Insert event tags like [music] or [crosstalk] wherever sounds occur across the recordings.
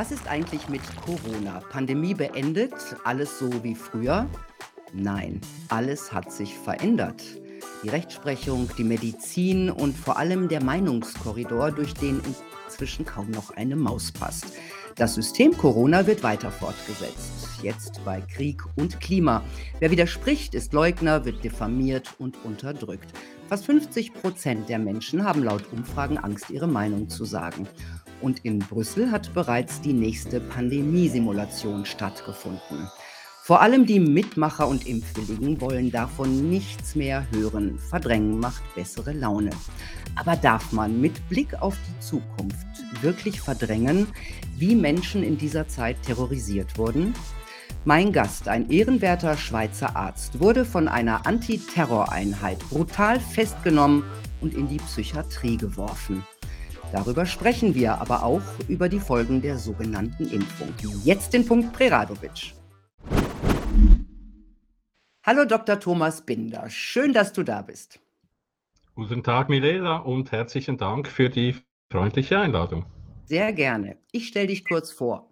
Was ist eigentlich mit Corona? Pandemie beendet? Alles so wie früher? Nein, alles hat sich verändert. Die Rechtsprechung, die Medizin und vor allem der Meinungskorridor, durch den inzwischen kaum noch eine Maus passt. Das System Corona wird weiter fortgesetzt, jetzt bei Krieg und Klima. Wer widerspricht, ist Leugner, wird diffamiert und unterdrückt. Fast 50 Prozent der Menschen haben laut Umfragen Angst, ihre Meinung zu sagen. Und in Brüssel hat bereits die nächste Pandemiesimulation stattgefunden. Vor allem die Mitmacher und Impfwilligen wollen davon nichts mehr hören. Verdrängen macht bessere Laune. Aber darf man mit Blick auf die Zukunft wirklich verdrängen, wie Menschen in dieser Zeit terrorisiert wurden? Mein Gast, ein ehrenwerter Schweizer Arzt, wurde von einer Antiterroreinheit brutal festgenommen und in die Psychiatrie geworfen. Darüber sprechen wir aber auch über die Folgen der sogenannten Impfung. Jetzt den Punkt Preradovic. Hallo Dr. Thomas Binder, schön, dass du da bist. Guten Tag, Milena, und herzlichen Dank für die freundliche Einladung. Sehr gerne. Ich stelle dich kurz vor.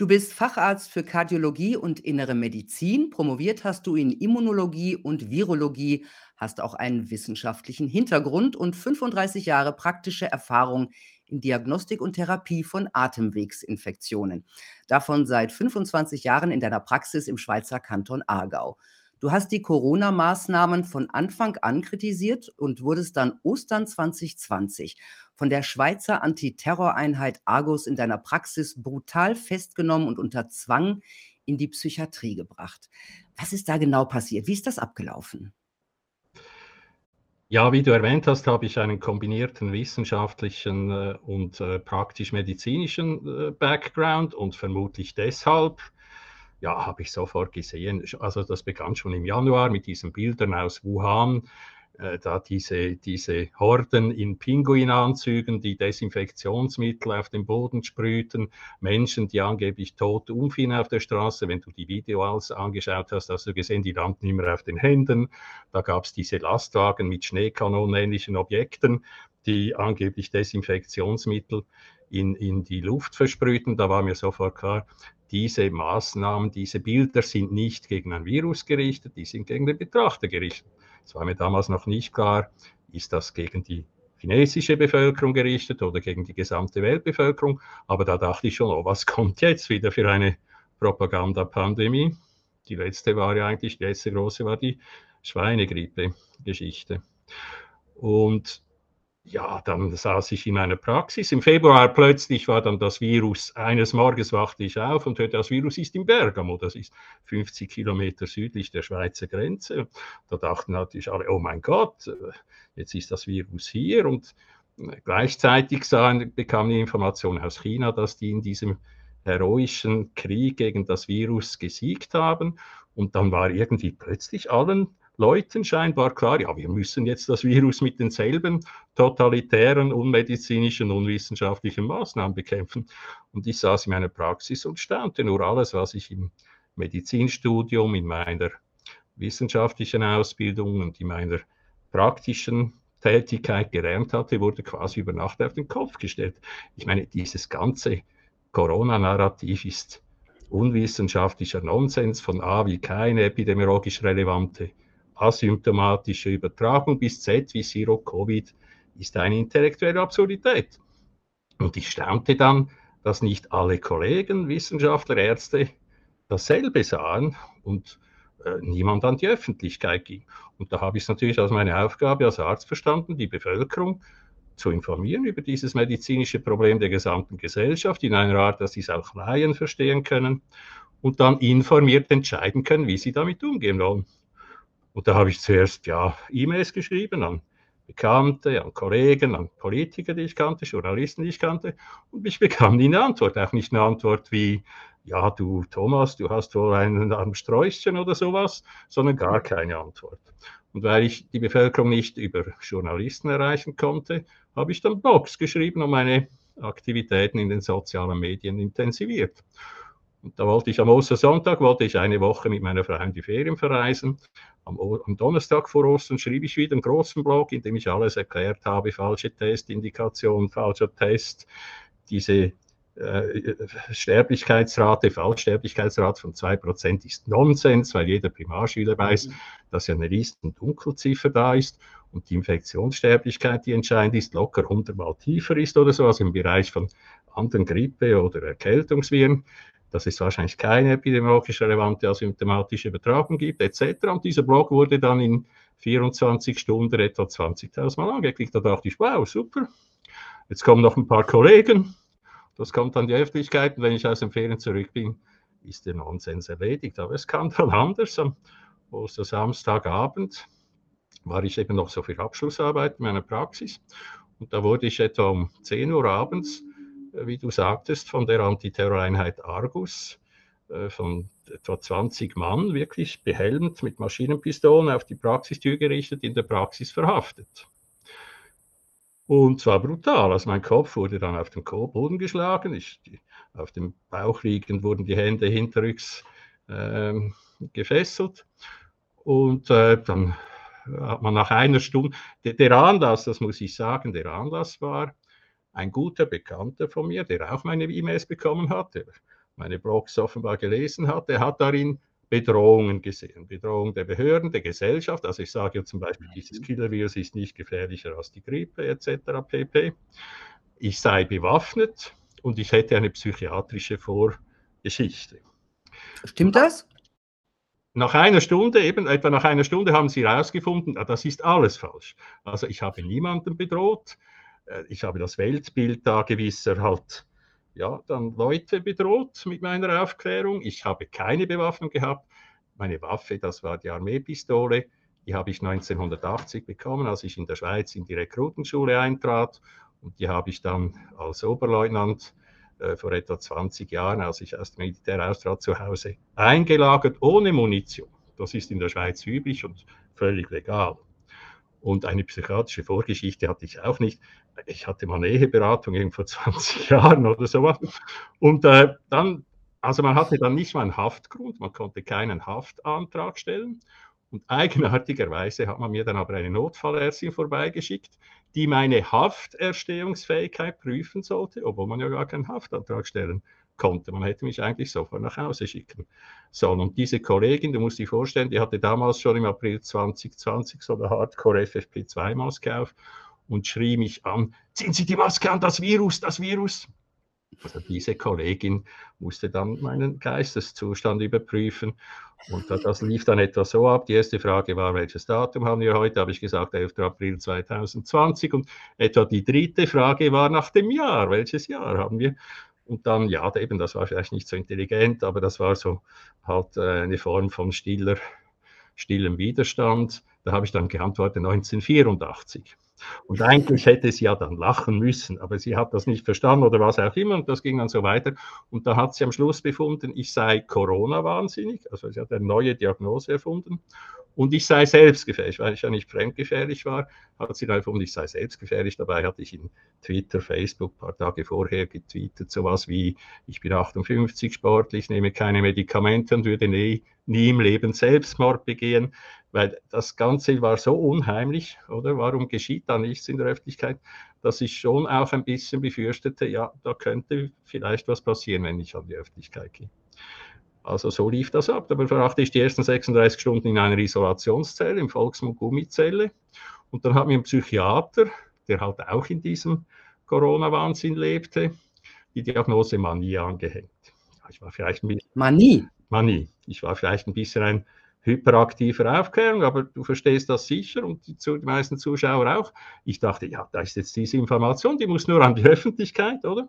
Du bist Facharzt für Kardiologie und Innere Medizin. Promoviert hast du in Immunologie und Virologie, hast auch einen wissenschaftlichen Hintergrund und 35 Jahre praktische Erfahrung in Diagnostik und Therapie von Atemwegsinfektionen. Davon seit 25 Jahren in deiner Praxis im Schweizer Kanton Aargau. Du hast die Corona-Maßnahmen von Anfang an kritisiert und wurdest dann Ostern 2020 von der Schweizer Antiterroreinheit Argus in deiner Praxis brutal festgenommen und unter Zwang in die Psychiatrie gebracht. Was ist da genau passiert? Wie ist das abgelaufen? Ja, wie du erwähnt hast, habe ich einen kombinierten wissenschaftlichen äh, und äh, praktisch-medizinischen äh, Background und vermutlich deshalb ja, habe ich sofort gesehen. Also das begann schon im Januar mit diesen Bildern aus Wuhan, äh, da diese, diese Horden in Pinguinanzügen, die Desinfektionsmittel auf den Boden sprühten, Menschen, die angeblich tot umfielen auf der Straße. Wenn du die Videos angeschaut hast, hast du gesehen, die rannten immer auf den Händen. Da gab es diese Lastwagen mit Schneekanonenähnlichen Objekten, die angeblich Desinfektionsmittel in, in die Luft versprühten. Da war mir sofort klar, diese Maßnahmen, diese Bilder sind nicht gegen ein Virus gerichtet, die sind gegen den Betrachter gerichtet. Es war mir damals noch nicht klar, ist das gegen die chinesische Bevölkerung gerichtet oder gegen die gesamte Weltbevölkerung. Aber da dachte ich schon, oh, was kommt jetzt wieder für eine Propagandapandemie? Die letzte war ja eigentlich, die letzte große war die Schweinegrippe-Geschichte. Und ja, dann saß ich in meiner Praxis. Im Februar plötzlich war dann das Virus, eines Morgens wachte ich auf und hörte, das Virus ist in Bergamo, das ist 50 Kilometer südlich der Schweizer Grenze. Da dachten natürlich alle, oh mein Gott, äh, jetzt ist das Virus hier. Und äh, gleichzeitig sahen, bekam die Information aus China, dass die in diesem heroischen Krieg gegen das Virus gesiegt haben. Und dann war irgendwie plötzlich allen Leuten scheinbar klar, ja, wir müssen jetzt das Virus mit denselben totalitären, unmedizinischen, unwissenschaftlichen Maßnahmen bekämpfen. Und ich saß in meiner Praxis und staunte nur alles, was ich im Medizinstudium, in meiner wissenschaftlichen Ausbildung und in meiner praktischen Tätigkeit gelernt hatte, wurde quasi über Nacht auf den Kopf gestellt. Ich meine, dieses ganze Corona-Narrativ ist unwissenschaftlicher Nonsens von A wie keine epidemiologisch relevante asymptomatische Übertragung bis Z wie Zero-Covid ist eine intellektuelle Absurdität. Und ich staunte dann, dass nicht alle Kollegen, Wissenschaftler, Ärzte dasselbe sahen und äh, niemand an die Öffentlichkeit ging. Und da habe ich es natürlich als meine Aufgabe als Arzt verstanden, die Bevölkerung zu informieren über dieses medizinische Problem der gesamten Gesellschaft in einer Art, dass sie es auch Laien verstehen können und dann informiert entscheiden können, wie sie damit umgehen wollen. Und da habe ich zuerst ja E-Mails geschrieben an Bekannte, an Kollegen, an Politiker, die ich kannte, Journalisten, die ich kannte. Und ich [laughs] bekam nie eine Antwort. Auch nicht eine Antwort wie, ja, du Thomas, du hast wohl einen am Sträußchen oder sowas, sondern gar keine Antwort. Und weil ich die Bevölkerung nicht über Journalisten erreichen konnte, habe ich dann Blogs geschrieben und meine Aktivitäten in den sozialen Medien intensiviert. Und da wollte ich am Ostersonntag, wollte ich eine Woche mit meiner Frau in die Ferien verreisen. Am, am, Donnerstag vor Ostern schrieb ich wieder einen großen Blog, in dem ich alles erklärt habe, falsche Testindikation, falscher Test, diese äh, Sterblichkeitsrate, Fallsterblichkeitsrate von 2% ist Nonsens, weil jeder Primarschüler weiß, mhm. dass ja eine riesen Dunkelziffer da ist und die Infektionssterblichkeit, die entscheidend ist, locker hundertmal tiefer ist oder so, also im Bereich von anderen Grippe- oder Erkältungsviren, dass es wahrscheinlich keine epidemiologisch relevante asymptomatische Übertragung gibt, etc. Und dieser Blog wurde dann in 24 Stunden etwa 20.000 Mal angeklickt. Da dachte ich, wow, super. Jetzt kommen noch ein paar Kollegen. Das kommt an die Öffentlichkeit. Und wenn ich aus dem Ferien zurück bin, ist der Nonsens erledigt. Aber es kam dann anders. Am Samstagabend war ich eben noch so für Abschlussarbeit in meiner Praxis. Und da wurde ich etwa um 10 Uhr abends, wie du sagtest, von der Antiterroreinheit Argus, äh, von etwa 20 Mann, wirklich behelmt mit Maschinenpistolen auf die Praxistür gerichtet, in der Praxis verhaftet. Und zwar brutal. Also mein Kopf wurde dann auf den Boden geschlagen. Ich, auf dem Bauch liegend wurden die Hände hinterrücks äh, gefesselt. Und äh, dann hat man nach einer Stunde, der, der, Anlass, das muss ich sagen, der Anlass war ein guter Bekannter von mir, der auch meine E-Mails bekommen hat, der meine Blogs offenbar gelesen hat, der hat darin Bedrohungen gesehen. Bedrohung der Behörden, der Gesellschaft. Also ich sage zum Beispiel, dieses mhm. Killer-Virus ist nicht gefährlicher als die Grippe etc. pp. Ich sei bewaffnet und ich hätte eine psychiatrische Vorgeschichte. Stimmt das? Nach einer Stunde, eben etwa nach einer Stunde haben sie herausgefunden, ah, das ist alles falsch. Also ich habe niemanden bedroht, ich habe das Weltbild da gewisser halt, ja, dann Leute bedroht mit meiner Aufklärung. Ich habe keine Bewaffnung gehabt. Meine Waffe, das war die Armeepistole, die habe ich 1980 bekommen, als ich in der Schweiz in die Rekrutenschule eintrat. Und die habe ich dann als Oberleutnant äh, vor etwa 20 Jahren, als ich aus dem Militär austrat, zu Hause eingelagert, ohne Munition. Das ist in der Schweiz üblich und völlig legal. Und eine psychiatrische Vorgeschichte hatte ich auch nicht. Ich hatte mal eine Eheberatung vor [laughs] 20 Jahren oder sowas. Und äh, dann, also man hatte dann nicht mal einen Haftgrund, man konnte keinen Haftantrag stellen. Und eigenartigerweise hat man mir dann aber eine Notfallärztin vorbeigeschickt, die meine Hafterstehungsfähigkeit prüfen sollte, obwohl man ja gar keinen Haftantrag stellen konnte. Man hätte mich eigentlich sofort nach Hause schicken sollen. Und diese Kollegin, du musst dir vorstellen, die hatte damals schon im April 2020 so eine Hardcore FFP2-Maske auf und schrie mich an, ziehen Sie die Maske an, das Virus, das Virus. Also diese Kollegin musste dann meinen Geisteszustand überprüfen. Und das lief dann etwa so ab. Die erste Frage war, welches Datum haben wir heute? Habe ich gesagt, 11. April 2020. Und etwa die dritte Frage war nach dem Jahr. Welches Jahr haben wir? Und dann, ja, eben, das war vielleicht nicht so intelligent, aber das war so halt äh, eine Form von stiller, stillem Widerstand. Da habe ich dann geantwortet 1984. Und eigentlich hätte sie ja dann lachen müssen, aber sie hat das nicht verstanden oder was auch immer und das ging dann so weiter. Und da hat sie am Schluss befunden, ich sei Corona-wahnsinnig, also sie hat eine neue Diagnose erfunden und ich sei selbstgefährlich, weil ich ja nicht fremdgefährlich war, hat sie dann erfunden, ich sei selbstgefährlich. Dabei hatte ich in Twitter, Facebook ein paar Tage vorher getweetet, sowas wie, ich bin 58 sportlich, nehme keine Medikamente und würde nie, nie im Leben Selbstmord begehen weil das Ganze war so unheimlich, oder? Warum geschieht da nichts in der Öffentlichkeit, dass ich schon auch ein bisschen befürchtete, ja, da könnte vielleicht was passieren, wenn ich an die Öffentlichkeit gehe. Also so lief das ab. Dabei verbrachte ich die ersten 36 Stunden in einer Isolationszelle, im Volksmund Gummizelle. Und dann hat mir ein Psychiater, der halt auch in diesem Corona-Wahnsinn lebte, die Diagnose Manie angehängt. Ich war vielleicht ein bisschen. Manie? Manie. Ich war vielleicht ein bisschen ein hyperaktiver Aufklärung, aber du verstehst das sicher und die, die, meisten Zuschauer auch. Ich dachte, ja, da ist jetzt diese Information, die muss nur an die Öffentlichkeit, oder?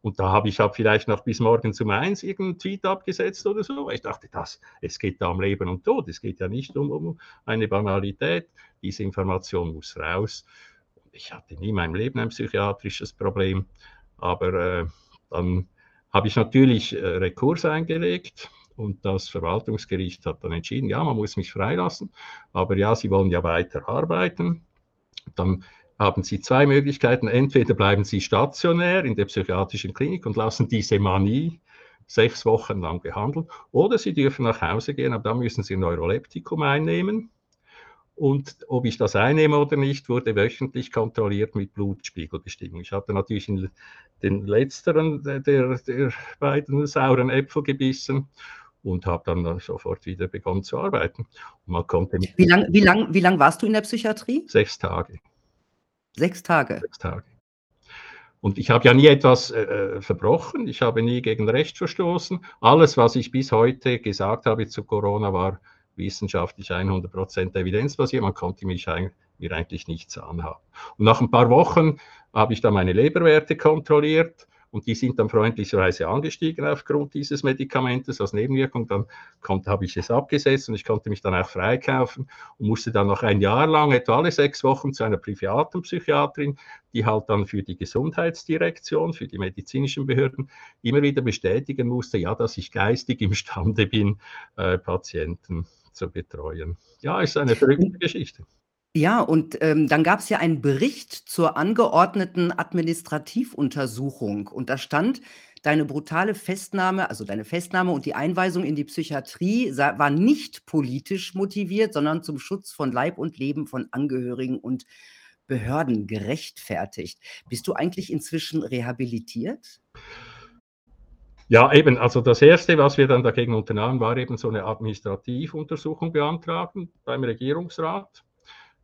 Und da habe ich hab vielleicht noch bis morgen zum Eins irgendeinen Tweet abgesetzt oder so. Ich dachte, das, es geht da um Leben und Tod. Es geht ja nicht um, um eine Banalität. Diese Information muss raus. Ich hatte nie in meinem Leben ein psychiatrisches Problem, aber äh, dann habe ich natürlich äh, Rekurs eingelegt und das Verwaltungsgericht hat dann entschieden, ja, man muss mich freilassen, aber ja, Sie wollen ja weiter arbeiten. Dann haben Sie zwei Möglichkeiten. Entweder bleiben Sie stationär in der psychiatrischen Klinik und lassen diese Manie sechs Wochen lang behandeln, oder Sie dürfen nach Hause gehen, aber dann müssen Sie ein Neuroleptikum einnehmen. und ob ich das einnehme oder nicht, wurde wöchentlich kontrolliert mit Blutspiegelbestimmung. Ich hatte natürlich den letzteren der, der beiden sauren Äpfel gebissen und habe dann sofort wieder begonnen zu arbeiten. man konnte wie lange wie lang, wie lang warst du in der Psychiatrie? Sechs Tage. Sechs Tage? Sechs Tage. Und ich habe ja nie etwas äh, äh, verbrochen, ich habe nie gegen Recht verstoßen. Alles, was ich bis heute gesagt habe zu Corona, war wissenschaftlich 100% evidenzbasiert. Man konnte mich mir eigentlich nichts anhaben. Und nach ein paar Wochen habe ich dann meine Leberwerte kontrolliert und die sind dann freundlicherweise angestiegen aufgrund dieses Medikamentes als Nebenwirkung. Dann konnte, habe ich es abgesetzt und ich konnte mich dann auch freikaufen und musste dann noch ein Jahr lang, etwa alle sechs Wochen, zu einer privaten Psychiatrin, die halt dann für die Gesundheitsdirektion, für die medizinischen Behörden immer wieder bestätigen musste, ja, dass ich geistig imstande bin, äh, Patienten zu betreuen. Ja, ist eine verrückte Geschichte. Ja, und ähm, dann gab es ja einen Bericht zur angeordneten Administrativuntersuchung. Und da stand, deine brutale Festnahme, also deine Festnahme und die Einweisung in die Psychiatrie war nicht politisch motiviert, sondern zum Schutz von Leib und Leben von Angehörigen und Behörden gerechtfertigt. Bist du eigentlich inzwischen rehabilitiert? Ja, eben, also das Erste, was wir dann dagegen unternahmen, war eben so eine Administrativuntersuchung beantragen beim Regierungsrat.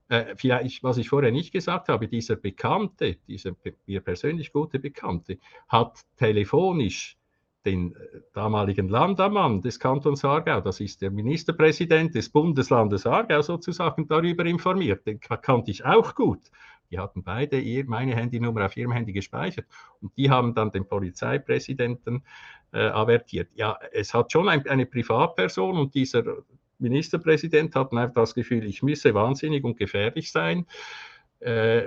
Äh, vielleicht, was ich vorher nicht gesagt habe, dieser Bekannte, dieser mir persönlich gute Bekannte, hat telefonisch den äh, damaligen Landammann des Kantons Aargau, das ist der Ministerpräsident des Bundeslandes Aargau sozusagen, darüber informiert. Den kannte ich auch gut. Die hatten beide meine Handynummer auf ihrem Handy gespeichert und die haben dann den Polizeipräsidenten äh, avertiert. Ja, es hat schon ein, eine Privatperson und dieser Ministerpräsident hat einfach das Gefühl, ich müsse wahnsinnig und gefährlich sein. Äh,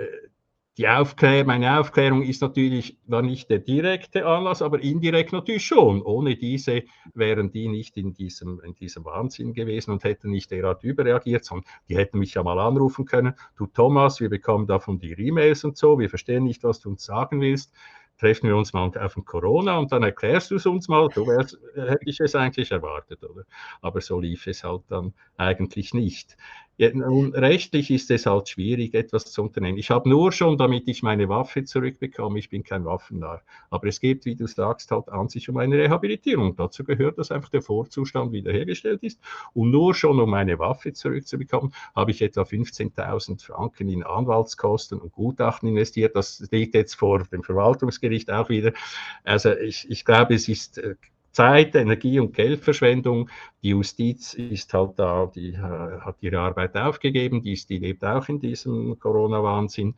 die Aufklär meine Aufklärung ist natürlich war nicht der direkte Anlass, aber indirekt natürlich schon. Ohne diese wären die nicht in diesem, in diesem Wahnsinn gewesen und hätten nicht derart überreagiert, sondern die hätten mich ja mal anrufen können. Du Thomas, wir bekommen davon die E-Mails und so, wir verstehen nicht, was du uns sagen willst treffen wir uns mal auf ein Corona und dann erklärst du es uns mal. So wär's, hätte ich es eigentlich erwartet, oder? Aber so lief es halt dann eigentlich nicht. Ja, rechtlich ist es halt schwierig, etwas zu unternehmen. Ich habe nur schon, damit ich meine Waffe zurückbekomme, ich bin kein Waffennarr. Aber es geht, wie du sagst, halt an sich um eine Rehabilitierung. Dazu gehört, dass einfach der Vorzustand wiederhergestellt ist. Und nur schon, um meine Waffe zurückzubekommen, habe ich etwa 15.000 Franken in Anwaltskosten und Gutachten investiert. Das liegt jetzt vor dem Verwaltungsgericht auch wieder. Also ich, ich glaube, es ist äh, Zeit, Energie und Geldverschwendung. Die Justiz ist halt da, die äh, hat ihre Arbeit aufgegeben, die, ist, die lebt auch in diesem Corona-Wahnsinn.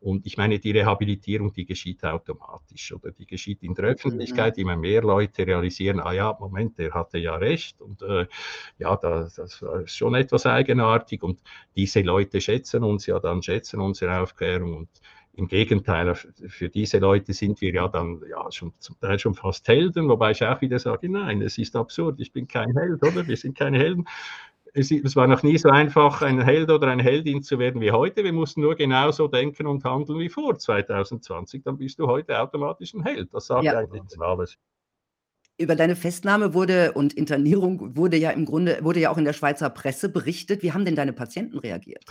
Und ich meine, die Rehabilitierung, die geschieht automatisch oder die geschieht in der mhm. Öffentlichkeit. Immer mehr Leute realisieren, ah ja, Moment, der hatte ja recht. Und äh, ja, das, das ist schon etwas eigenartig. Und diese Leute schätzen uns ja dann, schätzen unsere Aufklärung. Und im Gegenteil, für diese Leute sind wir ja dann ja schon zum Teil schon fast Helden, wobei ich auch wieder sage, nein, es ist absurd, ich bin kein Held, oder? Wir sind keine Helden. Es, es, war noch nie so einfach, ein Held oder eine Heldin zu werden wie heute. Wir mussten nur genauso denken und handeln wie vor 2020. Dann bist du heute automatisch ein Held. Das sagt ja. eigentlich alles. Über deine Festnahme wurde und Internierung wurde ja im Grunde, wurde ja auch in der Schweizer Presse berichtet. Wie haben denn deine Patienten reagiert?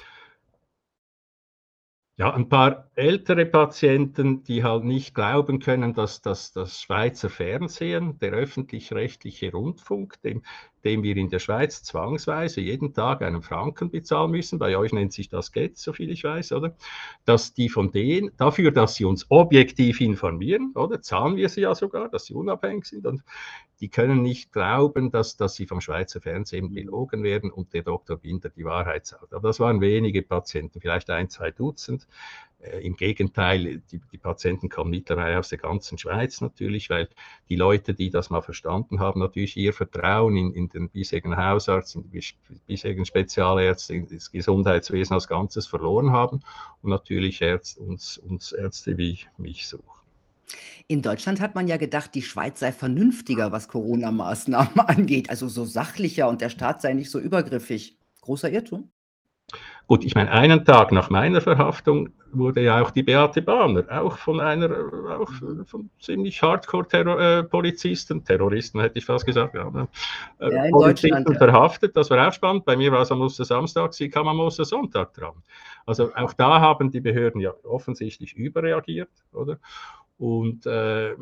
Ja, ein paar ältere Patienten, die halt nicht glauben können, dass das, das Schweizer Fernsehen, der öffentlich-rechtliche Rundfunk, dem dem wir in der Schweiz zwangsweise jeden Tag einen Franken bezahlen müssen. Bei euch nennt sich das Geld, so viel ich weiß, oder? Dass die von denen, dafür, dass sie uns objektiv informieren, oder? Zahlen wir sie ja sogar, dass sie unabhängig sind und die können nicht glauben, dass, dass sie vom Schweizer Fernsehen belogen werden und der Dr. Binder die Wahrheit sagt. Aber das waren wenige Patienten, vielleicht ein, zwei Dutzend. Äh, Im Gegenteil, die, die, Patienten kommen mittlerweile aus der ganzen Schweiz natürlich, weil die Leute, die das mal verstanden haben, natürlich ihr Vertrauen in, in den bisherigen Hausarzt, in die bisherigen Spezialärzte, in das Gesundheitswesen als Ganzes verloren haben und natürlich Ärzte, uns, uns Ärzte wie mich suchen. In Deutschland hat man ja gedacht, die Schweiz sei vernünftiger, was Corona-Maßnahmen [laughs] angeht, also so sachlicher und der Staat sei nicht so übergriffig. Großer Irrtum? Gut, ich meine, einen Tag nach meiner Verhaftung wurde ja auch die Beate Bahner, auch von einer, auch von ziemlich Hardcore-Polizisten, Terror, Terroristen hätte ich fast gesagt, ja, ne, äh, ja, Polizisten verhaftet. Das war auch spannend. Bei mir war es am Ostersamstag, sie kam am Ostersonntag dran. Also auch da haben die Behörden ja offensichtlich überreagiert, oder? Und äh,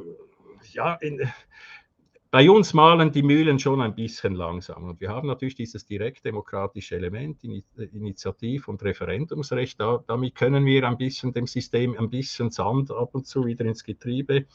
ja, in, bei uns malen die Mühlen schon ein bisschen langsam. Und wir haben natürlich dieses direktdemokratische Element, Initiativ- und Referendumsrecht. Da, damit können wir ein bisschen dem System ein bisschen Sand ab und zu wieder ins Getriebe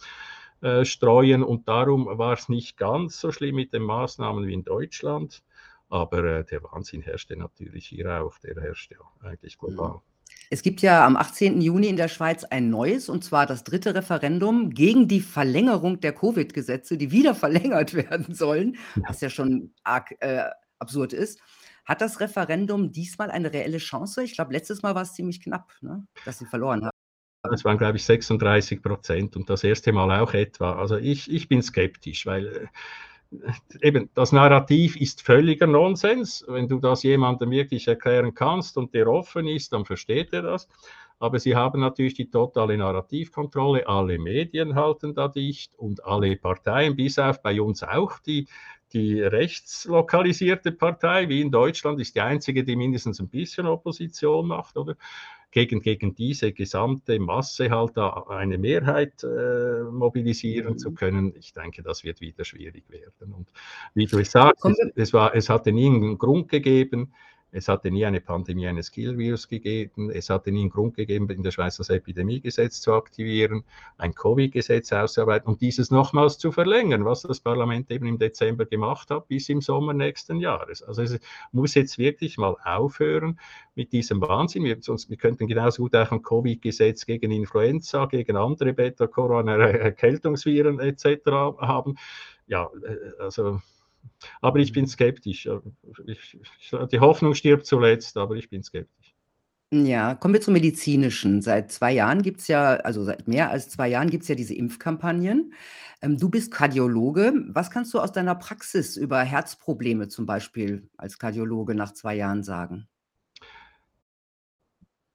äh, streuen. Und darum war es nicht ganz so schlimm mit den Maßnahmen wie in Deutschland. Aber äh, der Wahnsinn herrschte natürlich hier auch. Der herrschte ja eigentlich global. Mhm. Es gibt ja am 18. Juni in der Schweiz ein neues, und zwar das dritte Referendum gegen die Verlängerung der Covid-Gesetze, die wieder [laughs] verlängert werden sollen, was ja schon arg äh, absurd ist. Hat das Referendum diesmal eine reelle Chance? Ich glaube, letztes Mal war es ziemlich knapp, ne, dass sie verloren haben. Es waren, glaube ich, 36 Prozent und das erste Mal auch etwa. Also ich, ich bin skeptisch, weil äh, eben das Narrativ ist völliger Nonsens. Wenn du das jemandem wirklich erklären kannst und der offen ist, dann versteht er das. Aber sie haben natürlich die totale Narrativkontrolle. Alle Medien halten da dicht und alle Parteien, bis auf bei uns auch die, die rechtslokalisierte Partei, wie in Deutschland, ist die einzige, die mindestens ein bisschen Opposition macht, oder? Gegen, gegen diese gesamte Masse halt da eine Mehrheit äh, mobilisieren mhm. zu können, ich denke, das wird wieder schwierig werden. Und wie du es sagst, es, es, war, es hatte nie einen Grund gegeben, es hatte nie eine Pandemie eines Killvirus gegeben. Es hatte nie einen Grund gegeben, in der Schweiz das Epidemiegesetz zu aktivieren, ein Covid-Gesetz auszuarbeiten und dieses nochmals zu verlängern, was das Parlament eben im Dezember gemacht hat, bis im Sommer nächsten Jahres. Also es muss jetzt wirklich mal aufhören mit diesem Wahnsinn. Wir, sonst, wir könnten genauso gut auch ein Covid-Gesetz gegen Influenza, gegen andere Beta-Corona, Erkältungsviren etc. haben. Ja, äh, also aber ich bin skeptisch. Ich, die Hoffnung stirbt zuletzt, aber ich bin skeptisch. Ja, kommen wir zum Medizinischen. Seit zwei Jahren gibt es ja, also seit mehr als zwei Jahren gibt es ja diese Impfkampagnen. Ähm, du bist Kardiologe. Was kannst du aus deiner Praxis über Herzprobleme zum Beispiel als Kardiologe nach zwei Jahren sagen?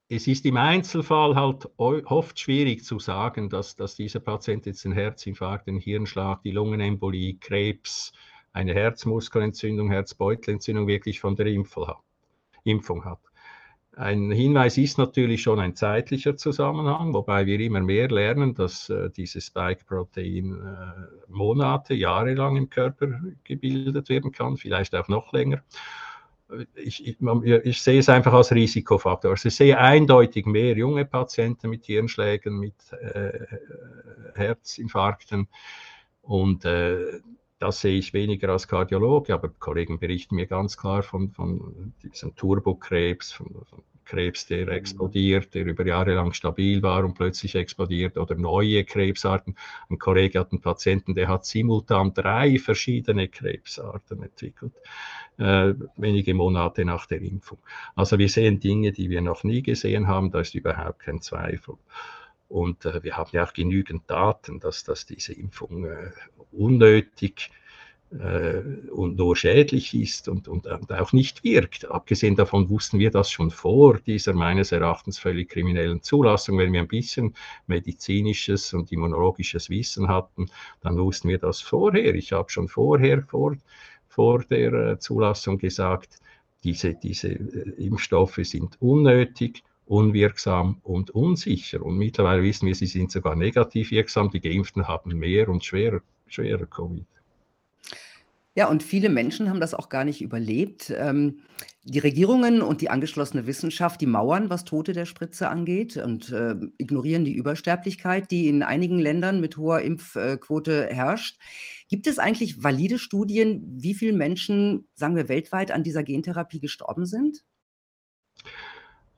Es ist im Einzelfall halt oft schwierig zu sagen, dass, dass dieser Patient jetzt einen Herzinfarkt, einen Hirnschlag, die Lungenembolie, Krebs, eine Herzmuskelentzündung, Herzbeutelentzündung wirklich von der Impfung hat. Ein Hinweis ist natürlich schon ein zeitlicher Zusammenhang, wobei wir immer mehr lernen, dass äh, dieses Spike-Protein äh, Monate, Jahre lang im Körper gebildet werden kann, vielleicht auch noch länger. Ich, ich, ich, sehe es einfach als Risikofaktor. Also ich sehe eindeutig mehr junge Patienten mit Hirnschlägen, mit äh, Herzinfarkten. Und äh, das sehe ich weniger als Kardiologe, aber Kollegen berichten mir ganz klar von, von diesem Turbokrebs, von, von Krebs, der mhm. explodiert, der über Jahre lang stabil war und plötzlich explodiert oder neue Krebsarten. Ein Kollege hat einen Patienten, der hat simultan drei verschiedene Krebsarten entwickelt, äh, wenige Monate nach der Impfung. Also wir sehen Dinge, die wir noch nie gesehen haben, da ist überhaupt kein Zweifel. Und äh, wir haben ja auch genügend Daten, dass, dass diese Impfung äh, unnötig äh, und nur schädlich ist und, und, und, auch nicht wirkt. Abgesehen davon wussten wir das schon vor dieser meines Erachtens völlig kriminellen Zulassung. Wenn wir ein bisschen medizinisches und immunologisches Wissen hatten, dann wussten wir das vorher. Ich habe schon vorher, vor, vor der äh, Zulassung gesagt, diese, diese äh, Impfstoffe sind unnötig unwirksam und unsicher. Und mittlerweile wissen wir, sie sind sogar negativ wirksam. Die Geimpften haben mehr und schwerer, schwerer Covid. Ja, und viele Menschen haben das auch gar nicht überlebt. Ähm, die Regierungen und die angeschlossene Wissenschaft, die mauern, was Tote der Spritze angeht und äh, ignorieren die Übersterblichkeit, die in einigen Ländern mit hoher Impfquote herrscht. Gibt es eigentlich valide Studien, wie viele Menschen, sagen wir weltweit, an dieser Gentherapie gestorben sind?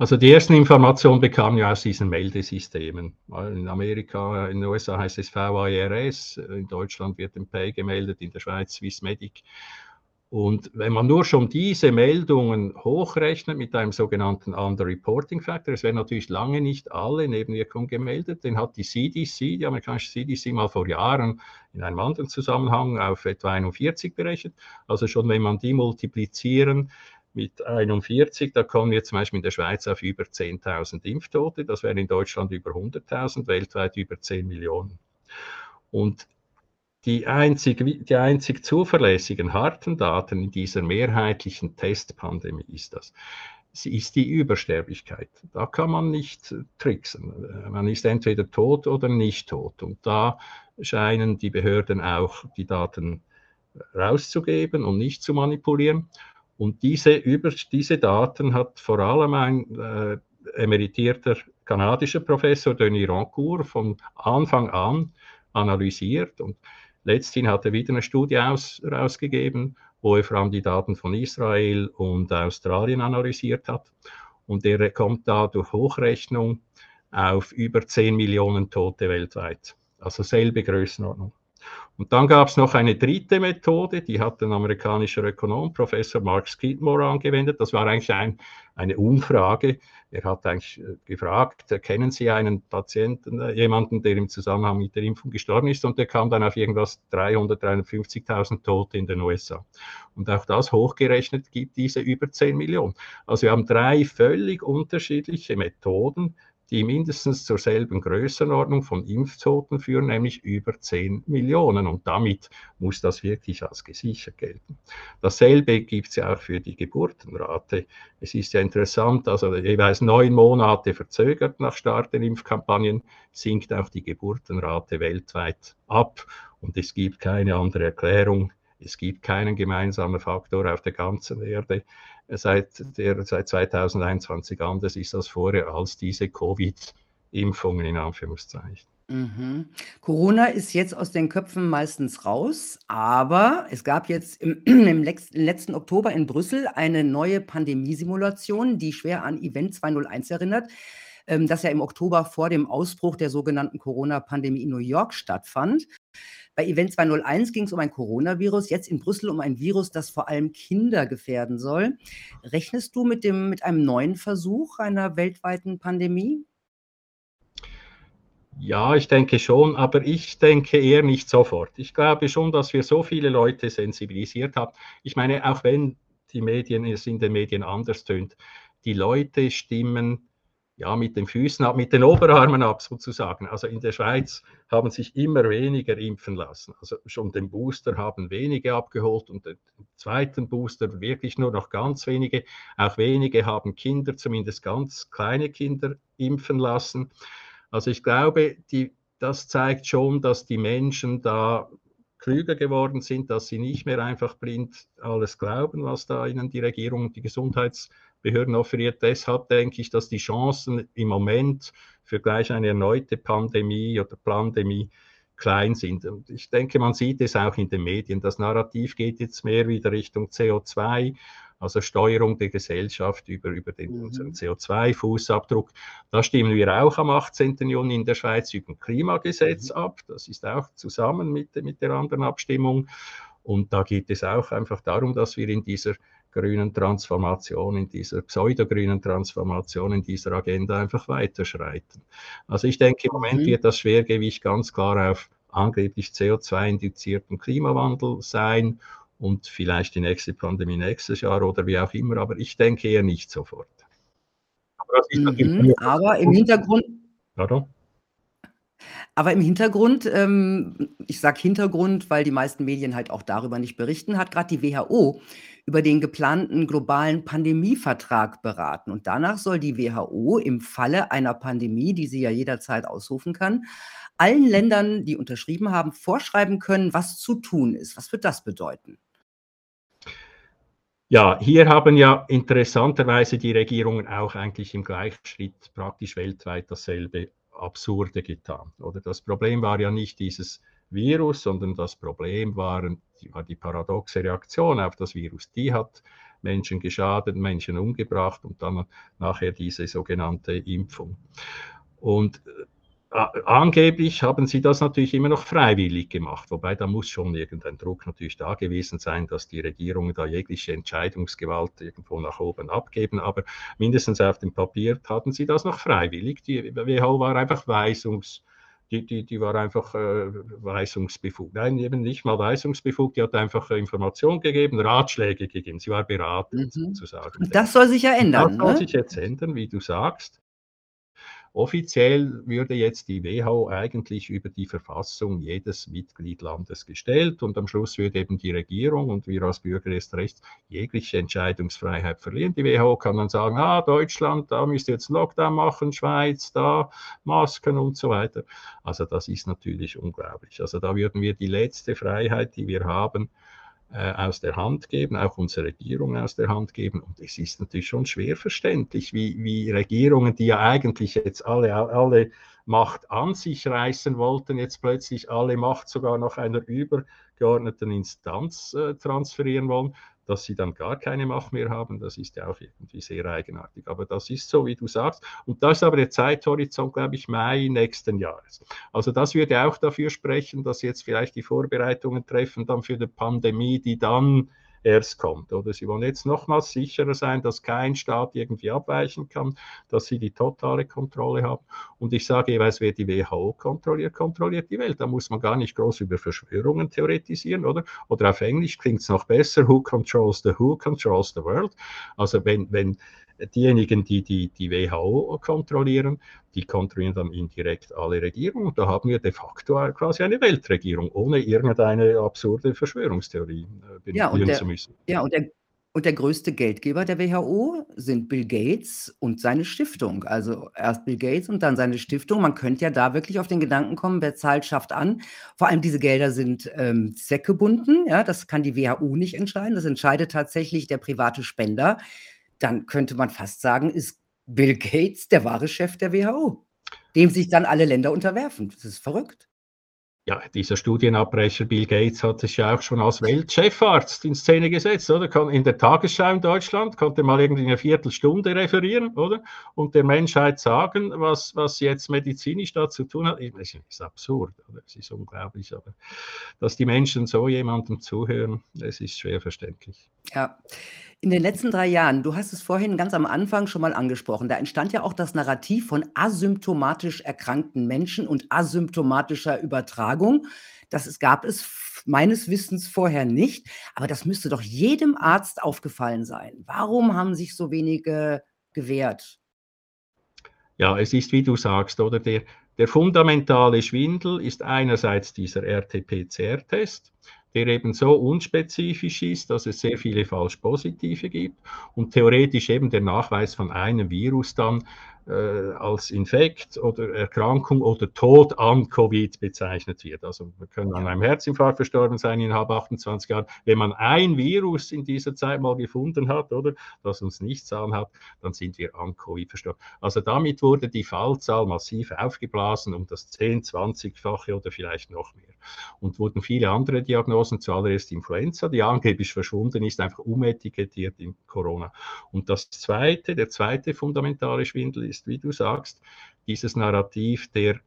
Also die ersten Informationen bekamen wir aus diesen Meldesystemen. In Amerika, in den USA heißt es VIRS, in Deutschland wird MPay gemeldet, in der Schweiz Swissmedic. Und wenn man nur schon diese Meldungen hochrechnet mit einem sogenannten Underreporting Factor, es werden natürlich lange nicht alle Nebenwirkungen gemeldet, den hat die CDC, die amerikanische CDC, mal vor Jahren in einem anderen Zusammenhang auf etwa 41 berechnet. Also schon wenn man die multiplizieren mit 41, da kommen wir zum Beispiel in der Schweiz auf über 10.000 Impftote, das wären in Deutschland über 100.000, weltweit über 10 Millionen. Und die einzig, die einzig zuverlässigen harten Daten in dieser mehrheitlichen Testpandemie ist das. Sie ist die Übersterblichkeit. Da kann man nicht tricksen. Man ist entweder tot oder nicht tot. Und da scheinen die Behörden auch die Daten rauszugeben und nicht zu manipulieren. Und diese, über, diese Daten hat vor allem ein äh, emeritierter kanadischer Professor, Denis Rancourt, von Anfang an analysiert. Und letzthin hat er wieder eine Studie aus, rausgegeben, wo er vor allem die Daten von Israel und Australien analysiert hat. Und er kommt da durch Hochrechnung auf über 10 Millionen Tote weltweit. Also selbe Größenordnung. Und dann gab es noch eine dritte Methode, die hat ein amerikanischer Ökonom, Professor Mark Skidmore, angewendet. Das war eigentlich ein, eine Umfrage. Er hat eigentlich äh, gefragt, kennen Sie einen Patienten, äh, jemanden, der im Zusammenhang mit der Impfung gestorben ist? Und der kam dann auf irgendwas 300, 350.000 Tote in den USA. Und auch das hochgerechnet gibt diese über 10 Millionen. Also wir haben drei völlig unterschiedliche Methoden, die mindestens zur selben Größenordnung von Impftoten führen, nämlich über 10 Millionen. Und damit muss das wirklich als gesichert gelten. Dasselbe gibt es ja auch für die Geburtenrate. Es ist ja interessant, also jeweils neun Monate verzögert nach Start der Impfkampagnen sinkt auch die Geburtenrate weltweit ab. Und es gibt keine andere Erklärung. Es gibt keinen gemeinsamen Faktor auf der ganzen Erde, seit, der, seit 2021 anders ist als vorher, als diese Covid-Impfungen in Anführungszeichen. Mhm. Corona ist jetzt aus den Köpfen meistens raus, aber es gab jetzt im, [clears throat] im letzten Oktober in Brüssel eine neue Pandemiesimulation, die schwer an Event 201 erinnert, ähm, das ja im Oktober vor dem Ausbruch der sogenannten Corona-Pandemie in New York stattfand. Bei Event 201 ging es um ein Coronavirus, jetzt in Brüssel um ein Virus, das vor allem Kinder gefährden soll. Rechnest du mit, dem, mit einem neuen Versuch einer weltweiten Pandemie? Ja, ich denke schon, aber ich denke eher nicht sofort. Ich glaube schon, dass wir so viele Leute sensibilisiert haben. Ich meine, auch wenn die Medien es in den Medien anders tönt, die Leute stimmen ja, mit den Füßen ab, mit den Oberarmen ab sozusagen. Also in der Schweiz haben sich immer weniger impfen lassen. Also schon den Booster haben wenige abgeholt und den zweiten Booster wirklich nur noch ganz wenige. Auch wenige haben Kinder, zumindest ganz kleine Kinder impfen lassen. Also ich glaube, die, das zeigt schon, dass die Menschen da klüger geworden sind, dass sie nicht mehr einfach blind alles glauben, was da ihnen die Regierung und die Gesundheits Behörden offeriert. Deshalb denke ich, dass die Chancen im Moment für gleich eine erneute Pandemie oder Pandemie klein sind. Und ich denke, man sieht es auch in den Medien. Das Narrativ geht jetzt mehr wieder Richtung CO2, also Steuerung der Gesellschaft über, über den, mhm. unseren CO2-Fußabdruck. Da stimmen wir auch am 18. Juni in der Schweiz über ein Klimagesetz mhm. ab. Das ist auch zusammen mit, mit der anderen Abstimmung. Und da geht es auch einfach darum, dass wir in dieser grünen Transformation, in dieser pseudogrünen Transformation, in dieser Agenda einfach weiterschreiten. Also ich denke, im Moment mhm. wird das Schwergewicht ganz klar auf angeblich CO2-induzierten Klimawandel sein und vielleicht die nächste Pandemie nächstes Jahr oder wie auch immer, aber ich denke eher nicht sofort. Aber, mhm, aber im Hintergrund. Pardon? Aber im Hintergrund, ähm, ich sage Hintergrund, weil die meisten Medien halt auch darüber nicht berichten, hat gerade die WHO über den geplanten globalen Pandemievertrag beraten. Und danach soll die WHO im Falle einer Pandemie, die sie ja jederzeit ausrufen kann, allen Ländern, die unterschrieben haben, vorschreiben können, was zu tun ist. Was wird das bedeuten? Ja, hier haben ja interessanterweise die Regierungen auch eigentlich im Gleichschritt praktisch weltweit dasselbe Absurde getan. Oder das Problem war ja nicht dieses Virus, sondern das Problem waren, war die paradoxe Reaktion auf das Virus. Die hat Menschen geschadet, Menschen umgebracht und dann nachher diese sogenannte Impfung. Und äh, angeblich haben sie das natürlich immer noch freiwillig gemacht, wobei da muss schon irgendein Druck natürlich da gewesen sein, dass die Regierungen da jegliche Entscheidungsgewalt irgendwo nach oben abgeben. Aber mindestens auf dem Papier hatten sie das noch freiwillig. Die WHO war einfach weisungs die, die, die war einfach äh, weisungsbefugt. Nein, eben nicht mal weisungsbefugt, die hat einfach Informationen gegeben, Ratschläge gegeben. Sie war beratend mhm. sozusagen. Das soll sich ja ändern. Das soll ne? sich jetzt ändern, wie du sagst. Offiziell würde jetzt die WHO eigentlich über die Verfassung jedes Mitgliedlandes gestellt und am Schluss würde eben die Regierung und wir als Bürger erst recht jegliche Entscheidungsfreiheit verlieren. Die WHO kann dann sagen, ah, Deutschland, da müsst ihr jetzt Lockdown machen, Schweiz, da Masken und so weiter. Also das ist natürlich unglaublich. Also da würden wir die letzte Freiheit, die wir haben, äh, aus der Hand geben, auch unsere Regierung aus der Hand geben. Und es ist natürlich schon schwer verständlich, wie, wie Regierungen, die ja eigentlich jetzt alle, alle Macht an sich reißen wollten, jetzt plötzlich alle Macht sogar noch einer übergeordneten Instanz äh, transferieren wollen dass sie dann gar keine Macht mehr haben, das ist ja auch irgendwie sehr eigenartig. Aber das ist so, wie du sagst. Und das ist aber der Zeithorizont, glaube ich, Mai nächsten Jahres. Also das würde auch dafür sprechen, dass jetzt vielleicht die Vorbereitungen treffen dann für die Pandemie, die dann erst kommt. Oder sie wollen jetzt nochmals sicherer sein, dass kein Staat irgendwie abweichen kann, dass sie die totale Kontrolle haben. Und ich sage jeweils, wer die WHO kontrolliert, kontrolliert die Welt. Da muss man gar nicht groß über Verschwörungen theoretisieren, oder? Oder auf Englisch klingt es noch besser, who controls the who controls the world. Also wenn, wenn diejenigen, die, die die WHO kontrollieren, die kontrollieren dann indirekt alle Regierungen. Und da haben wir de facto quasi eine Weltregierung, ohne irgendeine absurde Verschwörungstheorie äh, ja, zu müssen. Ja, und der, und der größte Geldgeber der WHO sind Bill Gates und seine Stiftung. Also erst Bill Gates und dann seine Stiftung. Man könnte ja da wirklich auf den Gedanken kommen, wer zahlt, schafft an. Vor allem diese Gelder sind ähm, zweckgebunden. Ja, das kann die WHO nicht entscheiden. Das entscheidet tatsächlich der private Spender dann könnte man fast sagen, ist Bill Gates der wahre Chef der WHO, dem sich dann alle Länder unterwerfen. Das ist verrückt. Ja, dieser Studienabbrecher Bill Gates hat sich ja auch schon als Weltchefarzt in Szene gesetzt, oder? In der Tagesschau in Deutschland konnte mal irgendwie eine Viertelstunde referieren, oder? Und der Menschheit sagen, was, was jetzt medizinisch da zu tun hat. Es ist absurd, oder? Es ist unglaublich, aber dass die Menschen so jemandem zuhören, es ist schwer verständlich. Ja. In den letzten drei Jahren, du hast es vorhin ganz am Anfang schon mal angesprochen, da entstand ja auch das Narrativ von asymptomatisch erkrankten Menschen und asymptomatischer Übertragung. Das gab es meines Wissens vorher nicht, aber das müsste doch jedem Arzt aufgefallen sein. Warum haben sich so wenige gewehrt? Ja, es ist, wie du sagst, oder der, der fundamentale Schwindel ist einerseits dieser RT-PCR-Test der eben so unspezifisch ist, dass es sehr viele falsch positive gibt. Und theoretisch eben der Nachweis von einem Virus dann als Infekt oder Erkrankung oder Tod an Covid bezeichnet wird. Also wir können an einem Herzinfarkt verstorben sein innerhalb 28 Jahren. Wenn man ein Virus in dieser Zeit mal gefunden hat, oder das uns nichts anhat, dann sind wir an Covid verstorben. Also damit wurde die Fallzahl massiv aufgeblasen um das 10, 20-fache oder vielleicht noch mehr. Und wurden viele andere Diagnosen, zuallererst Influenza, die angeblich verschwunden ist, einfach umetikettiert in Corona. Und das zweite, der zweite fundamentale Schwindel ist, ist, wie du sagst, dieses Narrativ der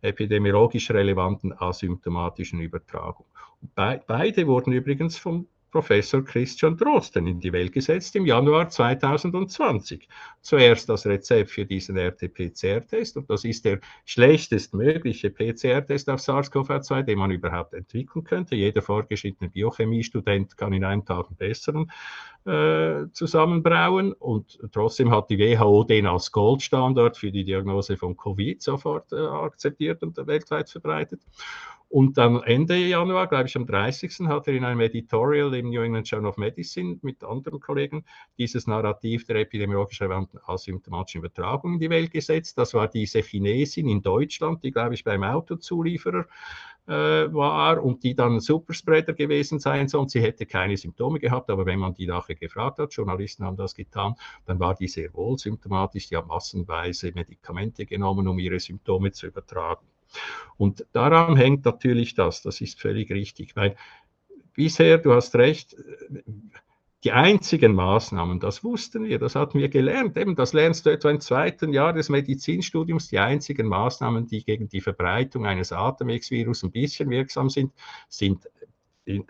epidemiologisch relevanten asymptomatischen Übertragung. Be beide wurden übrigens vom Professor Christian Drosten in die Welt gesetzt im Januar 2020. Zuerst das Rezept für diesen RT-PCR-Test und das ist der schlechtestmögliche PCR-Test auf SARS-CoV-2, den man überhaupt entwickeln könnte. Jeder vorgeschrittene Biochemiestudent kann in einem Tag einen besseren äh, zusammenbrauen und trotzdem hat die WHO den als Goldstandard für die Diagnose von Covid sofort äh, akzeptiert und weltweit verbreitet. Und dann Ende Januar, glaube ich am 30. hat er in einem Editorial im New England Journal of Medicine mit anderen Kollegen dieses Narrativ der epidemiologisch relevanten asymptomatischen Übertragung in die Welt gesetzt. Das war diese Chinesin in Deutschland, die, glaube ich, beim Autozulieferer war und die dann Superspreader gewesen sein soll. Und sie hätte keine Symptome gehabt, aber wenn man die nachher gefragt hat, Journalisten haben das getan, dann war die sehr wohl symptomatisch. Die hat massenweise Medikamente genommen, um ihre Symptome zu übertragen. Und daran hängt natürlich das, das ist völlig richtig, weil bisher, du hast recht, die einzigen Maßnahmen, das wussten wir, das hatten wir gelernt, eben das lernst du etwa im zweiten Jahr des Medizinstudiums, die einzigen Maßnahmen, die gegen die Verbreitung eines Atemwegsvirus ein bisschen wirksam sind, sind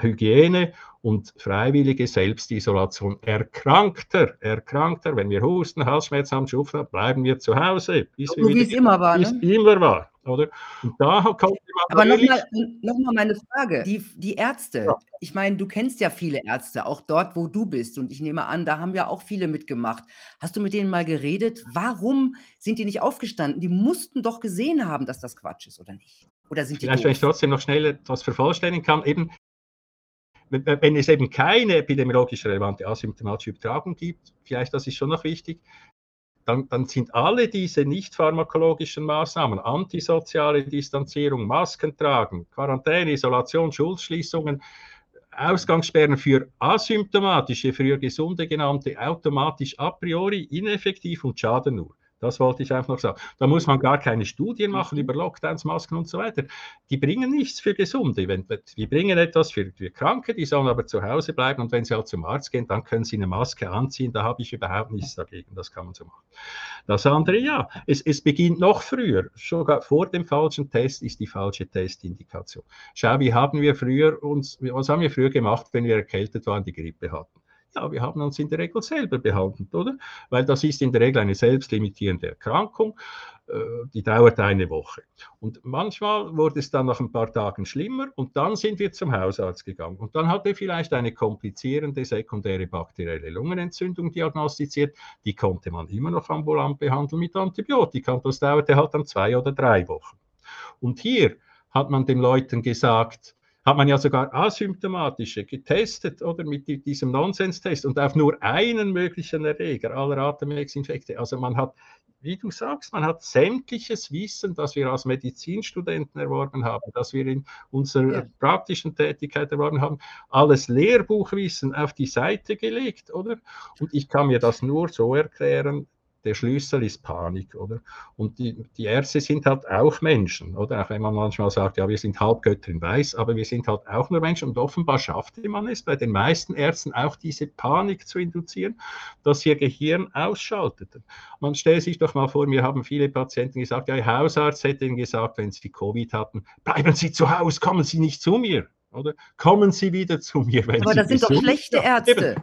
Hygiene und freiwillige Selbstisolation. Erkrankter, Erkrankter, wenn wir Husten, Halsschmerzen haben, Schnupfen, bleiben wir zu Hause. Bis so wie es immer war. Bis ne? immer war. Oder? Und da man Aber nochmal noch mal meine Frage. Die, die Ärzte, Ja. ich meine, du kennst ja viele Ärzte, auch dort, wo du bist. Und ich nehme an, da haben ja auch viele mitgemacht. Hast du mit denen mal geredet? Warum sind die nicht aufgestanden? Die mussten doch gesehen haben, dass das Quatsch ist, oder nicht? Oder sind die Vielleicht, wenn ich trotzdem noch schnell etwas vervollständigen kann, eben, wenn es eben keine epidemiologisch relevante asymptomatische Übertragung gibt, vielleicht das ist schon noch wichtig, dann, dann sind alle diese nicht pharmakologischen Maßnahmen, antisoziale Distanzierung, Masken tragen, Quarantäne, Isolation, Schulschließungen, Ausgangssperren für asymptomatische, früher gesunde genannte, automatisch a priori ineffektiv und schaden nur. Das wollte ich einfach noch sagen. Da muss man gar keine Studien machen Mhm. über Lockdowns, Masken und so weiter. Die bringen nichts für Gesunde. Die bringen etwas für, für Kranke, die sollen aber zu Hause bleiben und wenn sie halt zum Arzt gehen, dann können sie eine Maske anziehen. Da habe ich überhaupt nichts dagegen. Das kann man so machen. Das andere, ja, es, es beginnt noch früher. Sogar vor dem falschen Test ist die falsche Testindikation. Schau, wie haben wir früher uns, was haben wir früher gemacht, wenn wir erkältet waren, die Grippe hatten? Ja, wir haben uns in der Regel selber behandelt, oder? Weil das ist in der Regel eine selbstlimitierende Erkrankung, äh, die dauert eine Woche. Und manchmal wurde es dann nach ein paar Tagen schlimmer und dann sind wir zum Hausarzt gegangen. Und dann hat er vielleicht eine komplizierende sekundäre bakterielle Lungenentzündung diagnostiziert. Die konnte man immer noch ambulant behandeln mit Antibiotika. Und das dauerte halt dann zwei oder drei Wochen. Und hier hat man den Leuten gesagt, hat man ja sogar asymptomatische getestet oder mit diesem Nonsenstest und auf nur einen möglichen Erreger aller Atemwegsinfekte. Also man hat, wie du sagst, man hat sämtliches Wissen, das wir als Medizinstudenten erworben haben, das wir in unserer Ja. praktischen Tätigkeit erworben haben, alles Lehrbuchwissen auf die Seite gelegt, oder? Und ich kann mir das nur so erklären, der Schlüssel ist Panik, oder? Und die, die Ärzte sind halt auch Menschen, oder? Auch wenn man manchmal sagt, ja, wir sind Halbgötter in Weiß, aber wir sind halt auch nur Menschen und offenbar schaffte man es bei den meisten Ärzten auch diese Panik zu induzieren, dass ihr Gehirn ausschaltete. Man stellt sich doch mal vor, mir haben viele Patienten gesagt, ja, Ihr Hausarzt hätte ihnen gesagt, wenn sie Covid hatten, bleiben Sie zu Hause, kommen Sie nicht zu mir, oder? Kommen Sie wieder zu mir, wenn Aber Sie das sind doch schlechte. Ärzte.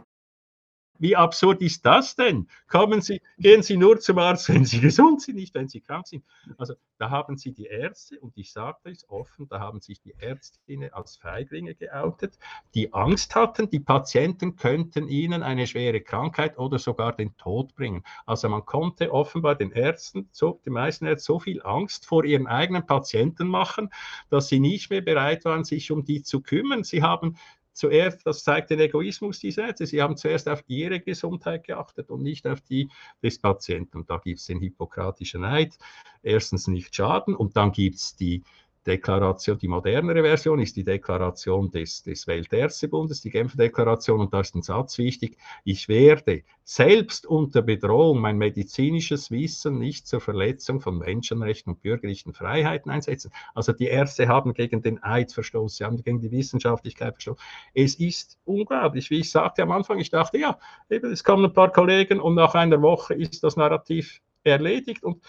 Wie absurd ist das denn? Kommen Sie, gehen Sie nur zum Arzt, wenn Sie [laughs] gesund sind, nicht wenn Sie krank sind. Also da haben Sie die Ärzte, und ich sage das offen, da haben sich die Ärztinnen als Feiglinge geoutet, die Angst hatten, die Patienten könnten ihnen eine schwere Krankheit oder sogar den Tod bringen. Also man konnte offenbar den Ärzten, so, den meisten Ärzten, so viel Angst vor ihren eigenen Patienten machen, dass sie nicht mehr bereit waren, sich um die zu kümmern. Sie haben zuerst, das zeigt den Egoismus dieser Ärzte, sie haben zuerst auf ihre Gesundheit geachtet und nicht auf die des Patienten. Und da gibt es den hippokratischen Eid, erstens nicht schaden und dann gibt es die Deklaration, die modernere Version ist die Deklaration des, des Weltärztebundes, die Genfer Deklaration, und da ist ein Satz wichtig, ich werde selbst unter Bedrohung mein medizinisches Wissen nicht zur Verletzung von Menschenrechten und bürgerlichen Freiheiten einsetzen. Also die Ärzte haben gegen den Eid verstoßen, sie haben gegen die Wissenschaftlichkeit verstoßen. Es ist unglaublich, wie ich sagte am Anfang, ich dachte, ja, eben, es kommen ein paar Kollegen und nach einer Woche ist das Narrativ erledigt und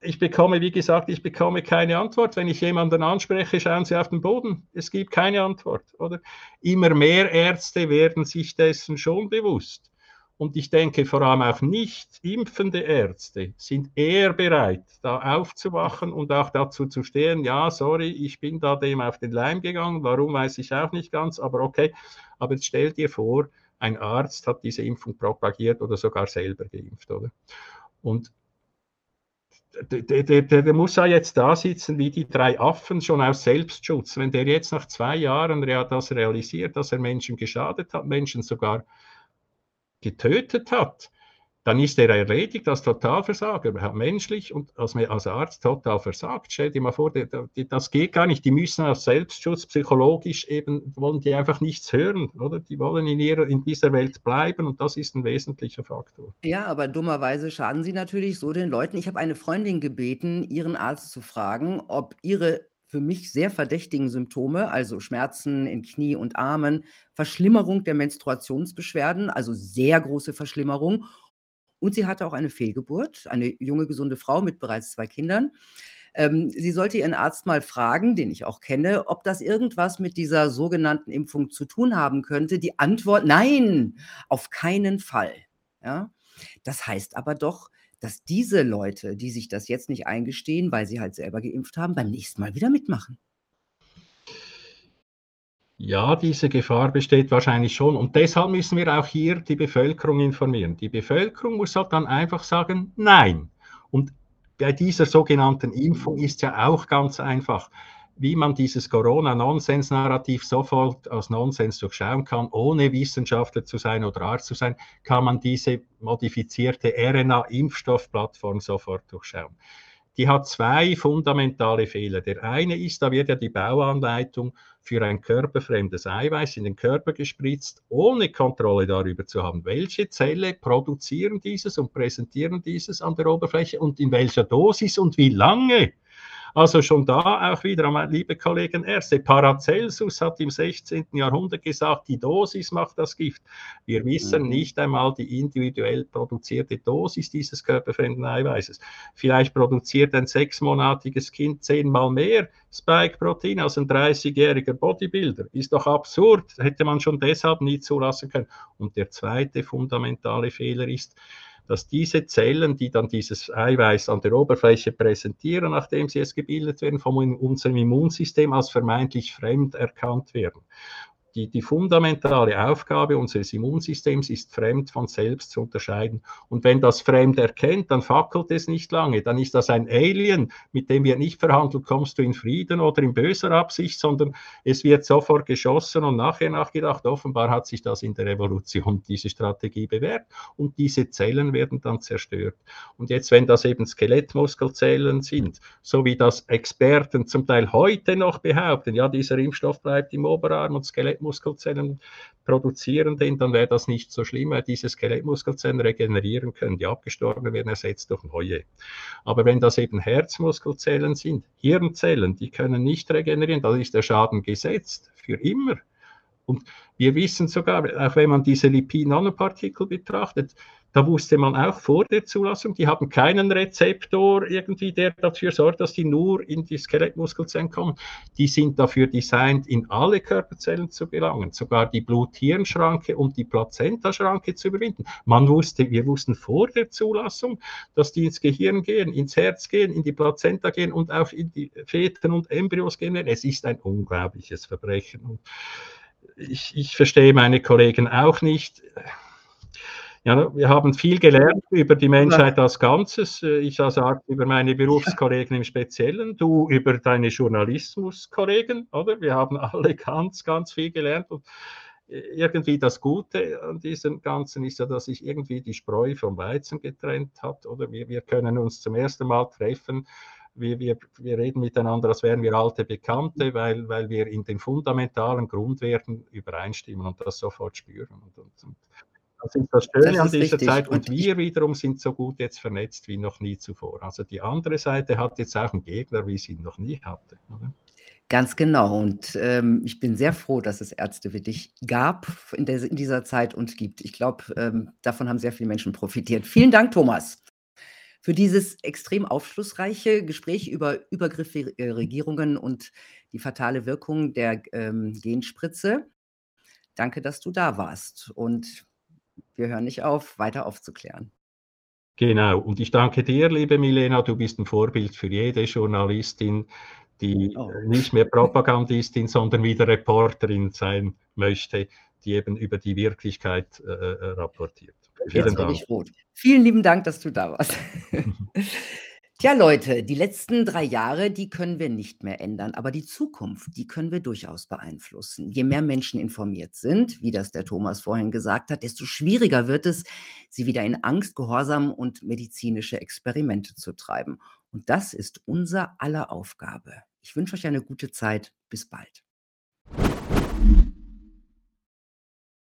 ich bekomme, wie gesagt, ich bekomme keine Antwort. Wenn ich jemanden anspreche, schauen Sie auf den Boden. Es gibt keine Antwort, oder? Immer mehr Ärzte werden sich dessen schon bewusst. Und ich denke, vor allem auch nicht impfende Ärzte sind eher bereit, da aufzuwachen und auch dazu zu stehen, ja, sorry, ich bin da dem auf den Leim gegangen, warum weiß ich auch nicht ganz, aber okay. Aber jetzt stell dir vor, ein Arzt hat diese Impfung propagiert oder sogar selber geimpft, oder? Und der, der, der, muss ja jetzt da sitzen wie die drei Affen schon aus Selbstschutz. Wenn der jetzt nach zwei Jahren das realisiert, dass er Menschen geschadet hat, Menschen sogar getötet hat, dann ist er erledigt als Totalversager. Er menschlich und als, als Arzt total versagt. Stell dir mal vor, das geht gar nicht. Die müssen aus Selbstschutz psychologisch eben, wollen die einfach nichts hören, oder? Die wollen in, ihrer, in dieser Welt bleiben und das ist ein wesentlicher Faktor. Ja, aber dummerweise schaden sie natürlich so den Leuten. Ich habe eine Freundin gebeten, ihren Arzt zu fragen, ob ihre für mich sehr verdächtigen Symptome, also Schmerzen in Knie und Armen, Verschlimmerung der Menstruationsbeschwerden, also sehr große Verschlimmerung. Und sie hatte auch eine Fehlgeburt, eine junge, gesunde Frau mit bereits zwei Kindern. Ähm, sie sollte ihren Arzt mal fragen, den ich auch kenne, ob das irgendwas mit dieser sogenannten Impfung zu tun haben könnte. Die Antwort, nein, auf keinen Fall. Ja? Das heißt aber doch, dass diese Leute, die sich das jetzt nicht eingestehen, weil sie halt selber geimpft haben, beim nächsten Mal wieder mitmachen? Ja, diese Gefahr besteht wahrscheinlich schon. Und deshalb müssen wir auch hier die Bevölkerung informieren. Die Bevölkerung muss halt dann einfach sagen, nein. Und bei dieser sogenannten Impfung ist ja auch ganz einfach, wie man dieses Corona-Nonsens-Narrativ sofort als Nonsens durchschauen kann, ohne Wissenschaftler zu sein oder Arzt zu sein, kann man diese modifizierte RNA-Impfstoffplattform sofort durchschauen die hat zwei fundamentale Fehler. Der eine ist, da wird ja die Bauanleitung für ein körperfremdes Eiweiß in den Körper gespritzt, ohne Kontrolle darüber zu haben, welche Zelle produzieren dieses und präsentieren dieses an der Oberfläche und in welcher Dosis und wie lange. Also schon da auch wieder, liebe Kollegen, erste Paracelsus hat im 16. Jahrhundert gesagt, die Dosis macht das Gift. Wir wissen mhm. nicht einmal die individuell produzierte Dosis dieses körperfremden Eiweißes. Vielleicht produziert ein sechsmonatiges Kind zehnmal mehr Spike-Protein als ein 30-jähriger Bodybuilder. Ist doch absurd, hätte man schon deshalb nie zulassen können. Und der zweite fundamentale Fehler ist, dass diese Zellen, die dann dieses Eiweiß an der Oberfläche präsentieren, nachdem sie es gebildet werden, von unserem Immunsystem als vermeintlich fremd erkannt werden die, die fundamentale Aufgabe unseres Immunsystems ist, fremd von selbst zu unterscheiden. Und wenn das Fremd erkennt, dann fackelt es nicht lange. Dann ist das ein Alien, mit dem wir nicht verhandeln, kommst du in Frieden oder in böser Absicht, sondern es wird sofort geschossen und nachher nachgedacht. Offenbar hat sich das in der Evolution, diese Strategie bewährt und diese Zellen werden dann zerstört. Und jetzt, wenn das eben Skelettmuskelzellen sind, so wie das Experten zum Teil heute noch behaupten, ja, dieser Impfstoff bleibt im Oberarm und Skelettmuskel Skelettmuskelzellen produzieren den, dann wäre das nicht so schlimm, weil diese Skelettmuskelzellen regenerieren können. Die abgestorbenen werden ersetzt durch neue. Aber wenn das eben Herzmuskelzellen sind, Hirnzellen, die können nicht regenerieren, dann ist der Schaden gesetzt für immer. Und wir wissen sogar, auch wenn man diese Lipid-Nanopartikel betrachtet, da wusste man auch vor der Zulassung, die haben keinen Rezeptor irgendwie, der dafür sorgt, dass die nur in die Skelettmuskelzellen kommen. Die sind dafür designt, in alle Körperzellen zu gelangen, sogar die Blut-Hirn-Schranke und die Plazenta-Schranke zu überwinden. Man wusste, wir wussten vor der Zulassung, dass die ins Gehirn gehen, ins Herz gehen, in die Plazenta gehen und auch in die Feten und Embryos gehen. Es ist ein unglaubliches Verbrechen. Ich, ich verstehe meine Kollegen auch nicht. Ja, wir haben viel gelernt über die Menschheit als Ganzes. Ich sage über meine Berufskollegen im Speziellen, du über deine Journalismuskollegen, oder? Wir haben [laughs] alle ganz, ganz viel gelernt. Und irgendwie das Gute an diesem Ganzen ist ja, dass sich irgendwie die Spreu vom Weizen getrennt hat, oder? Wir, wir können uns zum ersten Mal treffen. Wir, wir, wir reden miteinander, als wären wir alte Bekannte, weil, weil wir in den fundamentalen Grundwerten übereinstimmen und das sofort spüren. Und, und, und das ist das Schöne das an dieser richtig. Zeit. Und, wir wiederum sind so gut jetzt vernetzt wie noch nie zuvor. Also die andere Seite hat jetzt auch einen Gegner, wie sie ihn noch nie hatte. Oder? Ganz genau. Und ähm, ich bin sehr froh, dass es Ärzte wie dich gab in, der, in dieser Zeit und gibt. Ich glaube, ähm, davon haben sehr viele Menschen profitiert. Vielen Dank, Thomas, für dieses extrem aufschlussreiche Gespräch über Übergriffe äh, Regierungen und die fatale Wirkung der ähm, Genspritze. Danke, dass du da warst. Und wir hören nicht auf, weiter aufzuklären. Genau. Und ich danke dir, liebe Milena. Du bist ein Vorbild für jede Journalistin, die oh. nicht mehr Propagandistin, [laughs] sondern wieder Reporterin sein möchte, die eben über die Wirklichkeit äh, äh rapportiert. Vielen Dank. Vielen lieben Dank, dass du da warst. [laughs] Tja, Leute, die letzten drei Jahre, die können wir nicht mehr ändern, aber die Zukunft, die können wir durchaus beeinflussen. Je mehr Menschen informiert sind, wie das der Thomas vorhin gesagt hat, desto schwieriger wird es, sie wieder in Angst, Gehorsam und medizinische Experimente zu treiben. Und das ist unser aller Aufgabe. Ich wünsche euch eine gute Zeit. Bis bald.